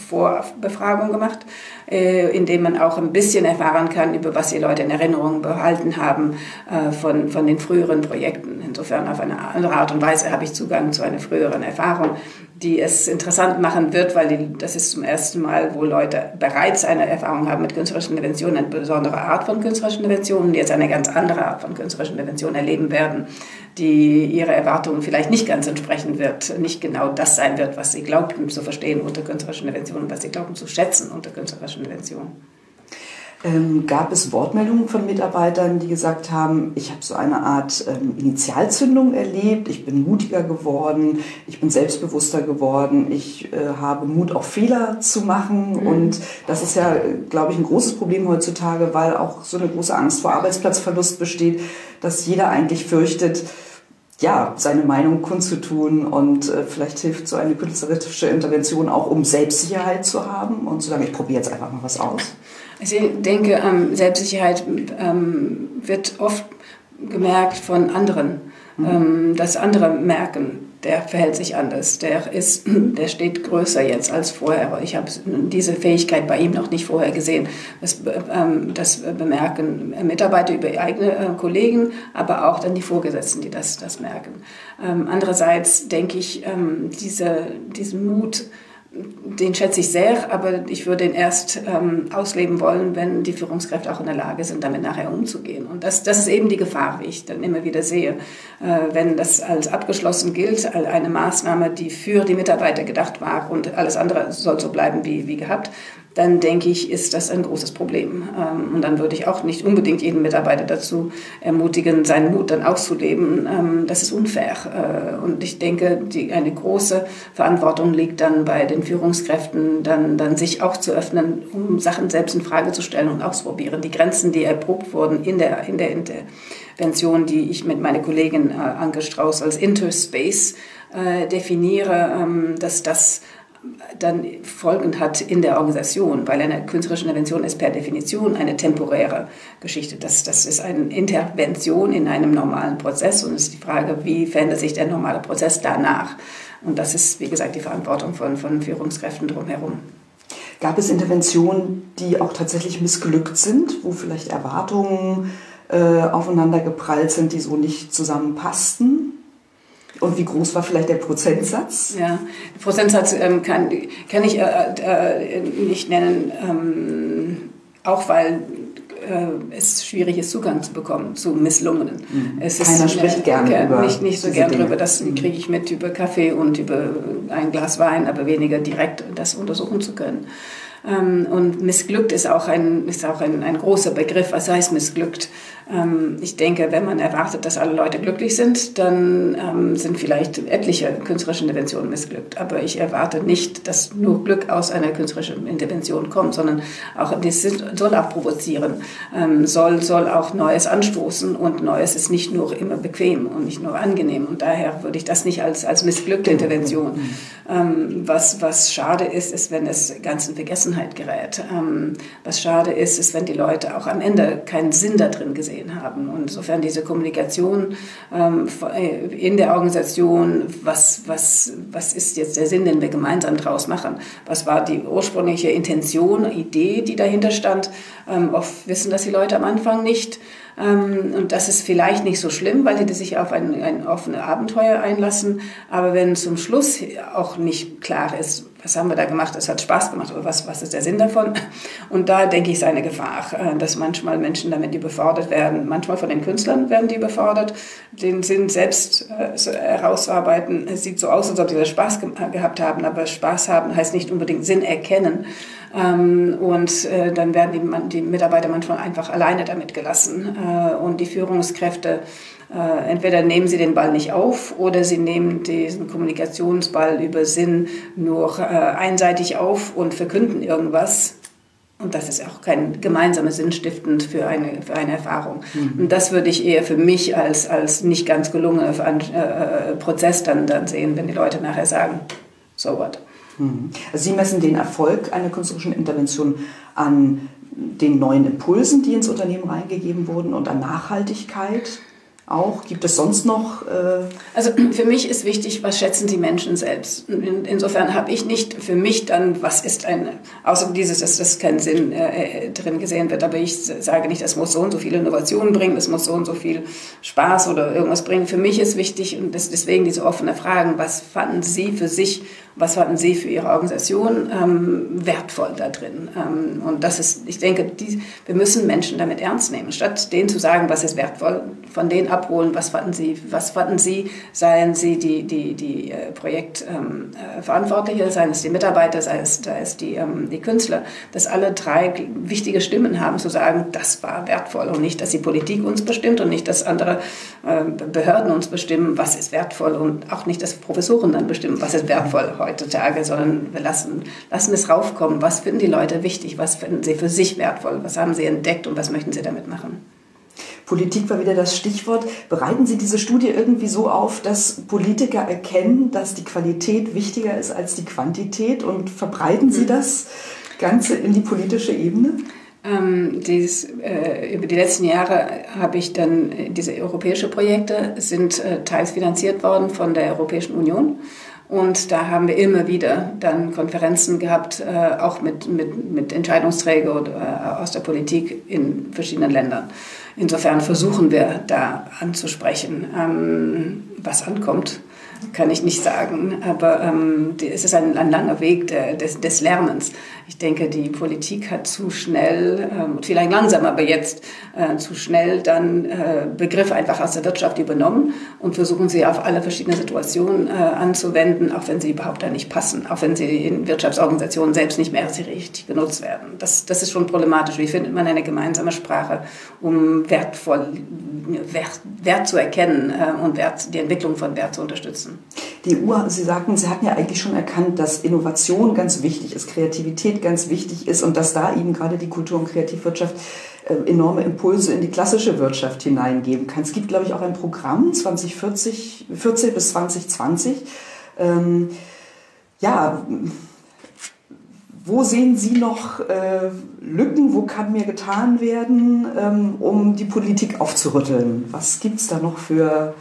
Speaker 3: Vorbefragung gemacht, äh, in dem man auch ein bisschen erfahren kann, über was die Leute in Erinnerung behalten haben äh, von, von den früheren Projekten. Insofern auf eine andere Art und Weise habe ich Zugang zu einer früheren Erfahrung die es interessant machen wird, weil die, das ist zum ersten Mal, wo Leute bereits eine Erfahrung haben mit künstlerischen Interventionen, eine besondere Art von künstlerischen Interventionen, die jetzt eine ganz andere Art von künstlerischen Interventionen erleben werden, die ihre Erwartungen vielleicht nicht ganz entsprechen wird, nicht genau das sein wird, was sie glaubten zu verstehen unter künstlerischen Interventionen, was sie glaubten zu schätzen unter künstlerischen Interventionen.
Speaker 2: Ähm, gab es Wortmeldungen von Mitarbeitern, die gesagt haben, ich habe so eine Art ähm, Initialzündung erlebt, ich bin mutiger geworden, ich bin selbstbewusster geworden, ich äh, habe Mut, auch Fehler zu machen. Mhm. Und das ist ja, glaube ich, ein großes Problem heutzutage, weil auch so eine große Angst vor Arbeitsplatzverlust besteht, dass jeder eigentlich fürchtet, ja, seine Meinung kundzutun und äh, vielleicht hilft so eine künstlerische Intervention auch, um Selbstsicherheit zu haben und zu sagen, ich probiere jetzt einfach mal was aus.
Speaker 3: Ich denke, ähm, Selbstsicherheit ähm, wird oft gemerkt von anderen, mhm. ähm, dass andere merken, der verhält sich anders, der, ist, der steht größer jetzt als vorher. Ich habe diese Fähigkeit bei ihm noch nicht vorher gesehen. Das, ähm, das bemerken Mitarbeiter über eigene äh, Kollegen, aber auch dann die Vorgesetzten, die das, das merken. Andererseits denke ich, diese, diesen Mut, den schätze ich sehr, aber ich würde ihn erst ähm, ausleben wollen, wenn die Führungskräfte auch in der Lage sind, damit nachher umzugehen. Und das, das ist eben die Gefahr, wie ich dann immer wieder sehe. Äh, wenn das als abgeschlossen gilt, als eine Maßnahme, die für die Mitarbeiter gedacht war und alles andere soll so bleiben wie, wie gehabt, dann denke ich, ist das ein großes Problem. Ähm, und dann würde ich auch nicht unbedingt jeden Mitarbeiter dazu ermutigen, seinen Mut dann auszuleben. Ähm, das ist unfair. Äh, und ich denke, die, eine große Verantwortung liegt dann bei den Führungskräften, dann, dann sich auch zu öffnen, um Sachen selbst in Frage zu stellen und auszuprobieren. Die Grenzen, die erprobt wurden in der, in der Intervention, die ich mit meiner Kollegin äh, Anke Strauß als Interspace äh, definiere, ähm, dass das dann Folgen hat in der Organisation, weil eine künstlerische Intervention ist per Definition eine temporäre Geschichte. Das, das ist eine Intervention in einem normalen Prozess und es ist die Frage, wie verändert sich der normale Prozess danach. Und das ist, wie gesagt, die Verantwortung von, von Führungskräften drumherum.
Speaker 2: Gab es Interventionen, die auch tatsächlich missglückt sind, wo vielleicht Erwartungen äh, aufeinander geprallt sind, die so nicht zusammenpassten? Und wie groß war vielleicht der Prozentsatz?
Speaker 3: Ja, Prozentsatz ähm, kann, kann ich äh, äh, nicht nennen, ähm, auch weil äh, es schwierig ist, Zugang zu bekommen zu Misslungenen.
Speaker 2: Mhm. Es Keiner ist, spricht gerne
Speaker 3: äh,
Speaker 2: über
Speaker 3: Nicht, nicht so gern darüber, das mhm. kriege ich mit über Kaffee und über ein Glas Wein, aber weniger direkt das untersuchen zu können. Ähm, und missglückt ist auch, ein, ist auch ein, ein großer Begriff. Was heißt missglückt? Ähm, ich denke, wenn man erwartet, dass alle Leute glücklich sind, dann ähm, sind vielleicht etliche künstlerische Interventionen missglückt. Aber ich erwarte nicht, dass nur Glück aus einer künstlerischen Intervention kommt, sondern auch das soll auch provozieren, ähm, soll, soll auch Neues anstoßen und Neues ist nicht nur immer bequem und nicht nur angenehm. Und daher würde ich das nicht als, als missglückte Intervention. Was, was schade ist, ist, wenn es ganz in Vergessenheit Vergessenheit gerät. Ähm, was schade ist, ist, wenn die Leute auch am Ende keinen Sinn da drin gesehen haben. Und insofern diese Kommunikation ähm, äh, in der Organisation, was, was, was ist jetzt der Sinn, den wir gemeinsam daraus machen? Was war die ursprüngliche Intention, Idee, die dahinter stand? Ähm, oft wissen das die Leute am Anfang nicht. Ähm, und das ist vielleicht nicht so schlimm, weil die sich auf ein, ein offenes Abenteuer einlassen. Aber wenn zum Schluss auch nicht klar ist, was haben wir da gemacht, es hat Spaß gemacht, aber was, was ist der Sinn davon? Und da denke ich, ist eine Gefahr, äh, dass manchmal Menschen damit überfordert werden. Manchmal von den Künstlern werden die überfordert, den Sinn selbst äh, herauszuarbeiten. Es sieht so aus, als ob sie da Spaß ge gehabt haben, aber Spaß haben heißt nicht unbedingt Sinn erkennen. Ähm, und äh, dann werden die, Mitarbeiter manchmal einfach alleine damit gelassen. Äh, und die Führungskräfte, äh, entweder nehmen sie den Ball nicht auf oder sie nehmen diesen Kommunikationsball über Sinn nur einseitig auf und verkünden irgendwas. Und das ist auch kein gemeinsames Sinnstiftend für eine, für eine Erfahrung. Mhm. Und das würde ich eher für mich als, als nicht ganz gelungener Prozess dann, dann sehen, wenn die Leute nachher sagen, so what.
Speaker 2: Mhm. Also Sie messen den Erfolg einer künstlerischen Intervention an den neuen Impulsen, die ins Unternehmen reingegeben wurden und an Nachhaltigkeit auch? Gibt es sonst noch? Äh
Speaker 3: also für mich ist wichtig, was schätzen die Menschen selbst. insofern habe ich nicht für mich dann, was ist ein, außer dieses, dass das keinen Sinn äh, äh, drin gesehen wird, aber ich sage nicht, das muss so und so viel Innovation bringen, das muss so und so viel Spaß oder irgendwas bringen. Für mich ist wichtig und deswegen diese offene Fragen, was fanden Sie für sich was fanden Sie für Ihre Organisation ähm, wertvoll da drin? Ähm, und das ist, ich denke, die, wir müssen Menschen damit ernst nehmen. Statt denen zu sagen, was ist wertvoll, von denen abholen, was fanden Sie, was fanden Sie, seien Sie die, die, die äh, Projektverantwortliche, ähm, äh, seien es die Mitarbeiter, sei es, sei es die, ähm, die Künstler, dass alle drei wichtige Stimmen haben, zu sagen, das war wertvoll und nicht, dass die Politik uns bestimmt und nicht, dass andere äh, Behörden uns bestimmen, was ist wertvoll und auch nicht, dass Professoren dann bestimmen, was ist wertvoll heutzutage, sondern wir lassen, lassen es raufkommen. Was finden die Leute wichtig? Was finden sie für sich wertvoll? Was haben sie entdeckt und was möchten sie damit machen?
Speaker 2: Politik war wieder das Stichwort. Bereiten Sie diese Studie irgendwie so auf, dass Politiker erkennen, dass die Qualität wichtiger ist als die Quantität und verbreiten Sie mhm. das Ganze in die politische Ebene?
Speaker 3: Ähm, dies, äh, über die letzten Jahre habe ich dann äh, diese europäischen Projekte sind äh, teils finanziert worden von der Europäischen Union und da haben wir immer wieder dann Konferenzen gehabt, äh, auch mit, mit, mit Entscheidungsträgern äh, aus der Politik in verschiedenen Ländern. Insofern versuchen wir da anzusprechen, ähm, was ankommt kann ich nicht sagen. Aber ähm, es ist ein, ein langer Weg der, des, des, Lernens. Ich denke, die Politik hat zu schnell, ähm, vielleicht langsam, aber jetzt äh, zu schnell dann äh, Begriffe einfach aus der Wirtschaft übernommen und versuchen sie auf alle verschiedenen Situationen äh, anzuwenden, auch wenn sie überhaupt da nicht passen, auch wenn sie in Wirtschaftsorganisationen selbst nicht mehr richtig genutzt werden. Das, das ist schon problematisch. Wie findet man eine gemeinsame Sprache, um wertvoll, Wert, Wert zu erkennen äh, und Wert, die Entwicklung von Wert zu unterstützen?
Speaker 2: Die EU, Sie sagten, Sie hatten ja eigentlich schon erkannt, dass Innovation ganz wichtig ist, Kreativität ganz wichtig ist und dass da eben gerade die Kultur- und Kreativwirtschaft äh, enorme Impulse in die klassische Wirtschaft hineingeben kann. Es gibt, glaube ich, auch ein Programm 2040 14 bis 2020. Ähm, ja, wo sehen Sie noch äh, Lücken? Wo kann mehr getan werden, ähm, um die Politik aufzurütteln? Was gibt es da noch für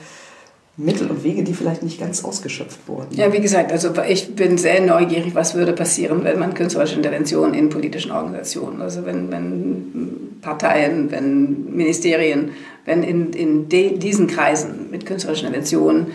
Speaker 2: Mittel und Wege, die vielleicht nicht ganz ausgeschöpft wurden.
Speaker 3: Ja, wie gesagt, also ich bin sehr neugierig, was würde passieren, wenn man künstlerische Interventionen in politischen Organisationen, also wenn, wenn Parteien, wenn Ministerien, wenn in, in diesen Kreisen mit künstlerischen Interventionen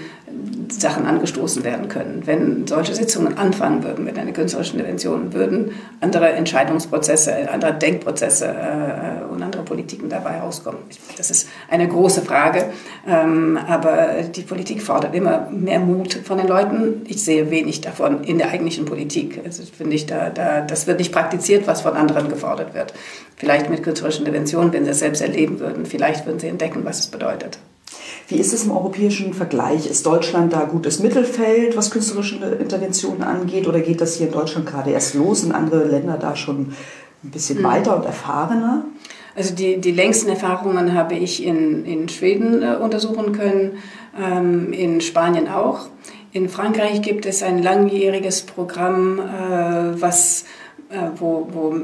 Speaker 3: Sachen angestoßen werden können. Wenn solche Sitzungen anfangen würden mit einer künstlerischen Intervention, würden andere Entscheidungsprozesse, andere Denkprozesse äh, und andere Politiken dabei rauskommen. Das ist eine große Frage, ähm, aber die Politik fordert immer mehr Mut von den Leuten. Ich sehe wenig davon in der eigentlichen Politik. Also finde ich, da, da, das wird nicht praktiziert, was von anderen gefordert wird. Vielleicht mit künstlerischen Interventionen, wenn sie es selbst erleben würden. Vielleicht würden sie entdecken, was es bedeutet.
Speaker 2: Wie ist es im europäischen Vergleich? Ist Deutschland da gutes Mittelfeld, was künstlerische Interventionen angeht? Oder geht das hier in Deutschland gerade erst los und andere Länder da schon ein bisschen mhm. weiter und erfahrener?
Speaker 3: Also die, die längsten Erfahrungen habe ich in, in Schweden äh, untersuchen können, ähm, in Spanien auch. In Frankreich gibt es ein langjähriges Programm, äh, was äh, wo, wo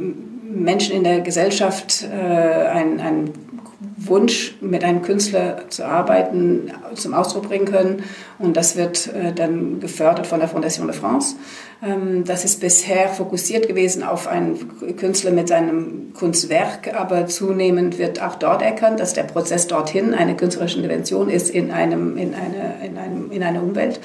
Speaker 3: Menschen in der Gesellschaft äh, ein, ein Wunsch, mit einem Künstler zu arbeiten, zum Ausdruck bringen können. Und das wird äh, dann gefördert von der Fondation de France. Ähm, das ist bisher fokussiert gewesen auf einen Künstler mit seinem Kunstwerk, aber zunehmend wird auch dort erkannt, dass der Prozess dorthin eine künstlerische Intervention ist in, einem, in, eine, in, einem, in einer Umwelt.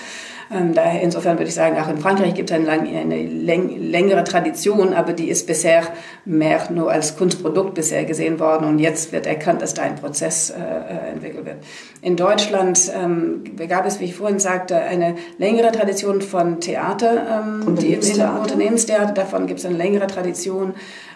Speaker 3: Ähm, daher insofern würde ich sagen, auch in Frankreich gibt es eine, eine längere Tradition, aber die ist bisher mehr nur als Kunstprodukt bisher gesehen worden und jetzt wird erkannt, dass da ein Prozess äh, äh entwickelt wird. In Deutschland ähm, gab es, wie ich vorhin sagte, eine längere Tradition von Theater, ähm, die Unternehmenstheater, davon gibt es eine längere Tradition.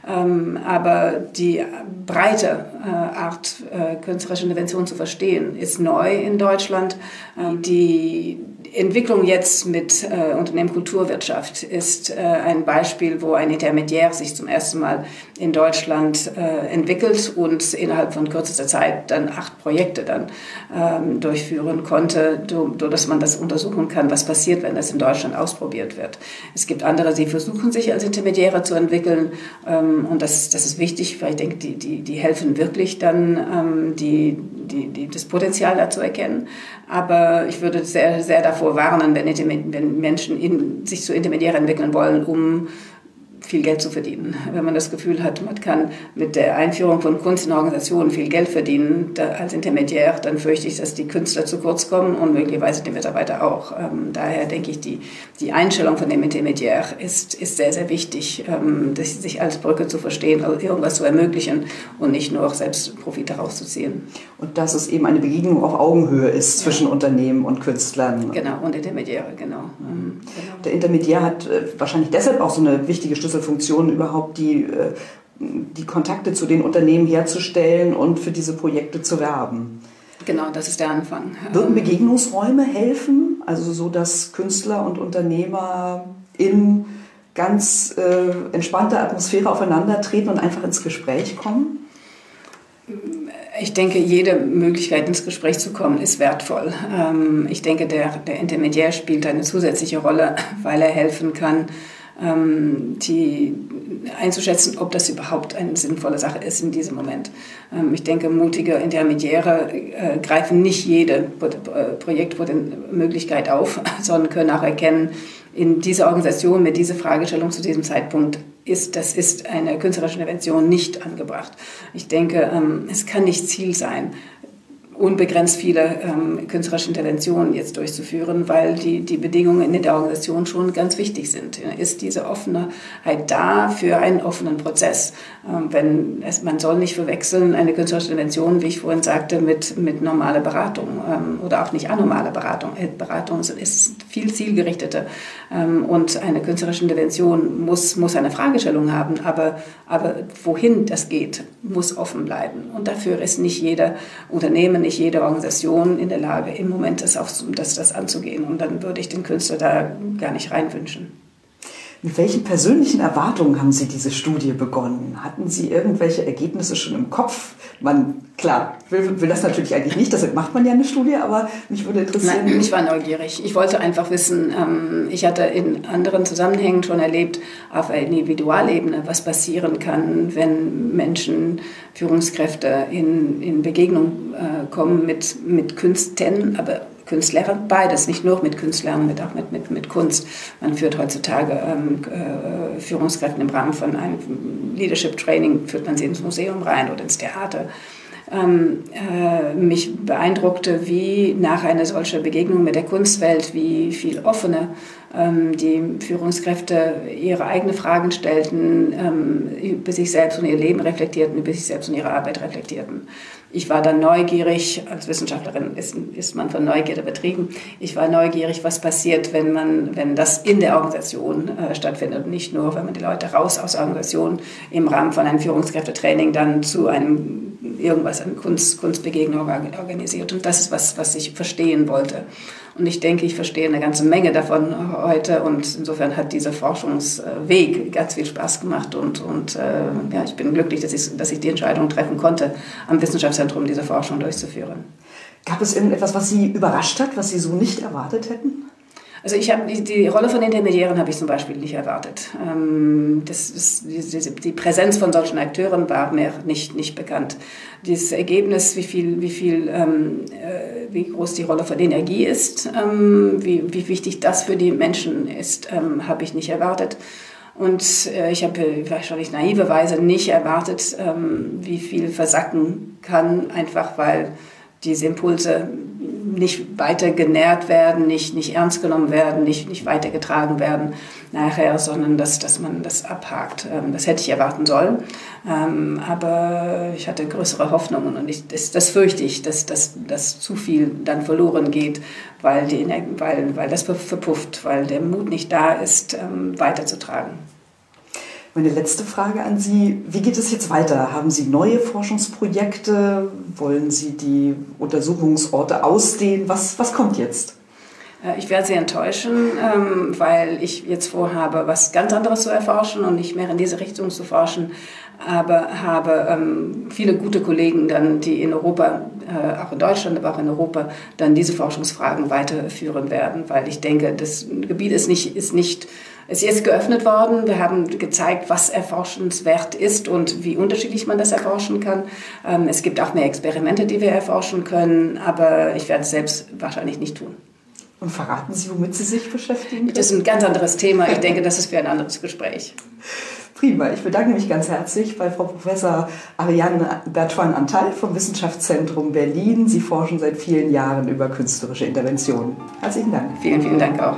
Speaker 3: Ähm, aber die breite äh, Art, äh, künstlerische Intervention zu verstehen, ist neu in Deutschland. Ähm, die Entwicklung jetzt mit äh, Unternehmen Kulturwirtschaft ist äh, ein Beispiel, wo ein Intermediär sich zum ersten Mal in Deutschland äh, entwickelt und innerhalb von kürzester Zeit dann acht Projekte dann ähm, durchführen konnte, so, dass man das untersuchen kann, was passiert, wenn das in Deutschland ausprobiert wird. Es gibt andere, die versuchen sich als Intermediäre zu entwickeln ähm, und das, das ist wichtig, weil ich denke, die, die, die helfen wirklich dann, ähm, die, die, die, das Potenzial da zu erkennen. Aber ich würde sehr, sehr davor warnen, wenn, wenn Menschen in, sich zu Intermediären entwickeln wollen, um viel Geld zu verdienen. Wenn man das Gefühl hat, man kann mit der Einführung von Kunst in Organisationen viel Geld verdienen da, als Intermediär, dann fürchte ich, dass die Künstler zu kurz kommen und möglicherweise die Mitarbeiter auch. Ähm, daher denke ich, die, die Einstellung von dem Intermediär ist, ist sehr, sehr wichtig, ähm, sich als Brücke zu verstehen, also irgendwas zu ermöglichen und nicht nur selbst Profit daraus zu ziehen.
Speaker 2: Und dass es eben eine Begegnung auf Augenhöhe ist zwischen ja. Unternehmen und Künstlern.
Speaker 3: Genau, und Intermediäre, genau. Mhm.
Speaker 2: genau. Der Intermediär hat äh, wahrscheinlich deshalb auch so eine wichtige Schlüssel Schlüsselfunktion überhaupt die, äh, die Kontakte zu den Unternehmen herzustellen und für diese Projekte zu werben.
Speaker 3: Genau, das ist der Anfang.
Speaker 2: Würden Begegnungsräume helfen, also so, dass Künstler und Unternehmer in ganz äh, entspannter Atmosphäre aufeinandertreten und einfach ins Gespräch kommen?
Speaker 3: Ich denke, jede Möglichkeit ins Gespräch zu kommen ist wertvoll. Ähm, ich denke, der, der Intermediär spielt eine zusätzliche Rolle, weil er helfen kann, ähm, die einzuschätzen, ob das überhaupt eine sinnvolle Sache ist in diesem Moment. Ähm, ich denke, mutige Intermediäre äh, greifen nicht jede äh, Projektmöglichkeit auf, sondern können auch erkennen, in dieser Organisation mit dieser Fragestellung zu diesem Zeitpunkt ist, das ist eine künstlerische Intervention nicht angebracht. Ich denke, ähm, es kann nicht Ziel sein, unbegrenzt viele ähm, künstlerische Interventionen jetzt durchzuführen, weil die, die Bedingungen in der Organisation schon ganz wichtig sind. Ist diese Offenheit da für einen offenen Prozess? Ähm, wenn es, man soll nicht verwechseln eine künstlerische Intervention, wie ich vorhin sagte, mit, mit normaler Beratung ähm, oder auch nicht anormale Beratung. Äh, Beratung ist viel zielgerichteter ähm, und eine künstlerische Intervention muss, muss eine Fragestellung haben, aber, aber wohin das geht, muss offen bleiben. Und dafür ist nicht jeder Unternehmen, nicht jede Organisation in der Lage, im Moment das, auf, das, das anzugehen. Und dann würde ich den Künstler da gar nicht reinwünschen.
Speaker 2: Mit welchen persönlichen Erwartungen haben Sie diese Studie begonnen? Hatten Sie irgendwelche Ergebnisse schon im Kopf? Man, klar, will, will das natürlich eigentlich nicht, deshalb macht man ja eine Studie, aber mich würde interessieren.
Speaker 3: Nein, ich war neugierig. Ich wollte einfach wissen, ähm, ich hatte in anderen Zusammenhängen schon erlebt, auf einer Individualebene, was passieren kann, wenn Menschen, Führungskräfte in, in Begegnung äh, kommen mit, mit Künsten, aber Künstler, beides, nicht nur mit Künstlern, mit, auch mit, mit, mit Kunst. Man führt heutzutage ähm, äh, im Rahmen von einem Leadership Training, führt man sie ins Museum rein oder ins Theater. Ähm, äh, mich beeindruckte, wie nach einer solchen Begegnung mit der Kunstwelt, wie viel offener die Führungskräfte ihre eigenen Fragen stellten, ähm, über sich selbst und ihr Leben reflektierten, über sich selbst und ihre Arbeit reflektierten. Ich war dann neugierig, als Wissenschaftlerin ist, ist man von Neugierde betrieben. Ich war neugierig, was passiert, wenn, man, wenn das in der Organisation äh, stattfindet und nicht nur, wenn man die Leute raus aus der Organisation im Rahmen von einem Führungskräftetraining dann zu einem irgendwas an Kunst, Kunstbegegnung organisiert. Und das ist was, was ich verstehen wollte. Und ich denke, ich verstehe eine ganze Menge davon heute. Und insofern hat dieser Forschungsweg ganz viel Spaß gemacht. Und, und äh, ja, ich bin glücklich, dass ich, dass ich die Entscheidung treffen konnte, am Wissenschaftszentrum diese Forschung durchzuführen.
Speaker 2: Gab es irgendetwas, was Sie überrascht hat, was Sie so nicht erwartet hätten?
Speaker 3: Also ich habe die, die, Rolle von Intermediären habe ich zum Beispiel nicht erwartet. Ähm, das ist, die, die, Präsenz von solchen Akteuren war mir nicht, nicht bekannt. Dieses Ergebnis, wie viel, wie viel, ähm, äh, wie groß die Rolle von Energie ist, ähm, wie, wie wichtig das für die Menschen ist, ähm, habe ich nicht erwartet. Und äh, ich habe wahrscheinlich naiverweise nicht erwartet, ähm, wie viel versacken kann, einfach weil diese Impulse nicht weiter genährt werden, nicht, nicht ernst genommen werden, nicht, nicht weitergetragen werden nachher, sondern dass, dass man das abhakt. Ähm, das hätte ich erwarten sollen. Ähm, aber ich hatte größere Hoffnungen und ich, das, das fürchte ich, dass, dass, dass zu viel dann verloren geht, weil, die, weil, weil das verpufft, weil der Mut nicht da ist, ähm, weiterzutragen.
Speaker 2: Meine letzte Frage an Sie. Wie geht es jetzt weiter? Haben Sie neue Forschungsprojekte? Wollen Sie die Untersuchungsorte ausdehnen? Was, was kommt jetzt?
Speaker 3: Äh, ich werde Sie enttäuschen, ähm, weil ich jetzt vorhabe, was ganz anderes zu erforschen und nicht mehr in diese Richtung zu forschen. Aber habe ähm, viele gute Kollegen dann, die in Europa, äh, auch in Deutschland, aber auch in Europa, dann diese Forschungsfragen weiterführen werden, weil ich denke, das Gebiet ist nicht, ist nicht ist jetzt geöffnet worden. Wir haben gezeigt, was erforschenswert ist und wie unterschiedlich man das erforschen kann. Ähm, es gibt auch mehr Experimente, die wir erforschen können, aber ich werde es selbst wahrscheinlich nicht tun.
Speaker 2: Und verraten Sie, womit Sie sich beschäftigen?
Speaker 3: Das ist ein ganz anderes Thema. Ich denke, das ist für ein anderes Gespräch.
Speaker 2: Prima, ich bedanke mich ganz herzlich bei Frau Professor Ariane Bertrand-Antal vom Wissenschaftszentrum Berlin. Sie forschen seit vielen Jahren über künstlerische Interventionen. Herzlichen Dank.
Speaker 3: Vielen, vielen Dank auch.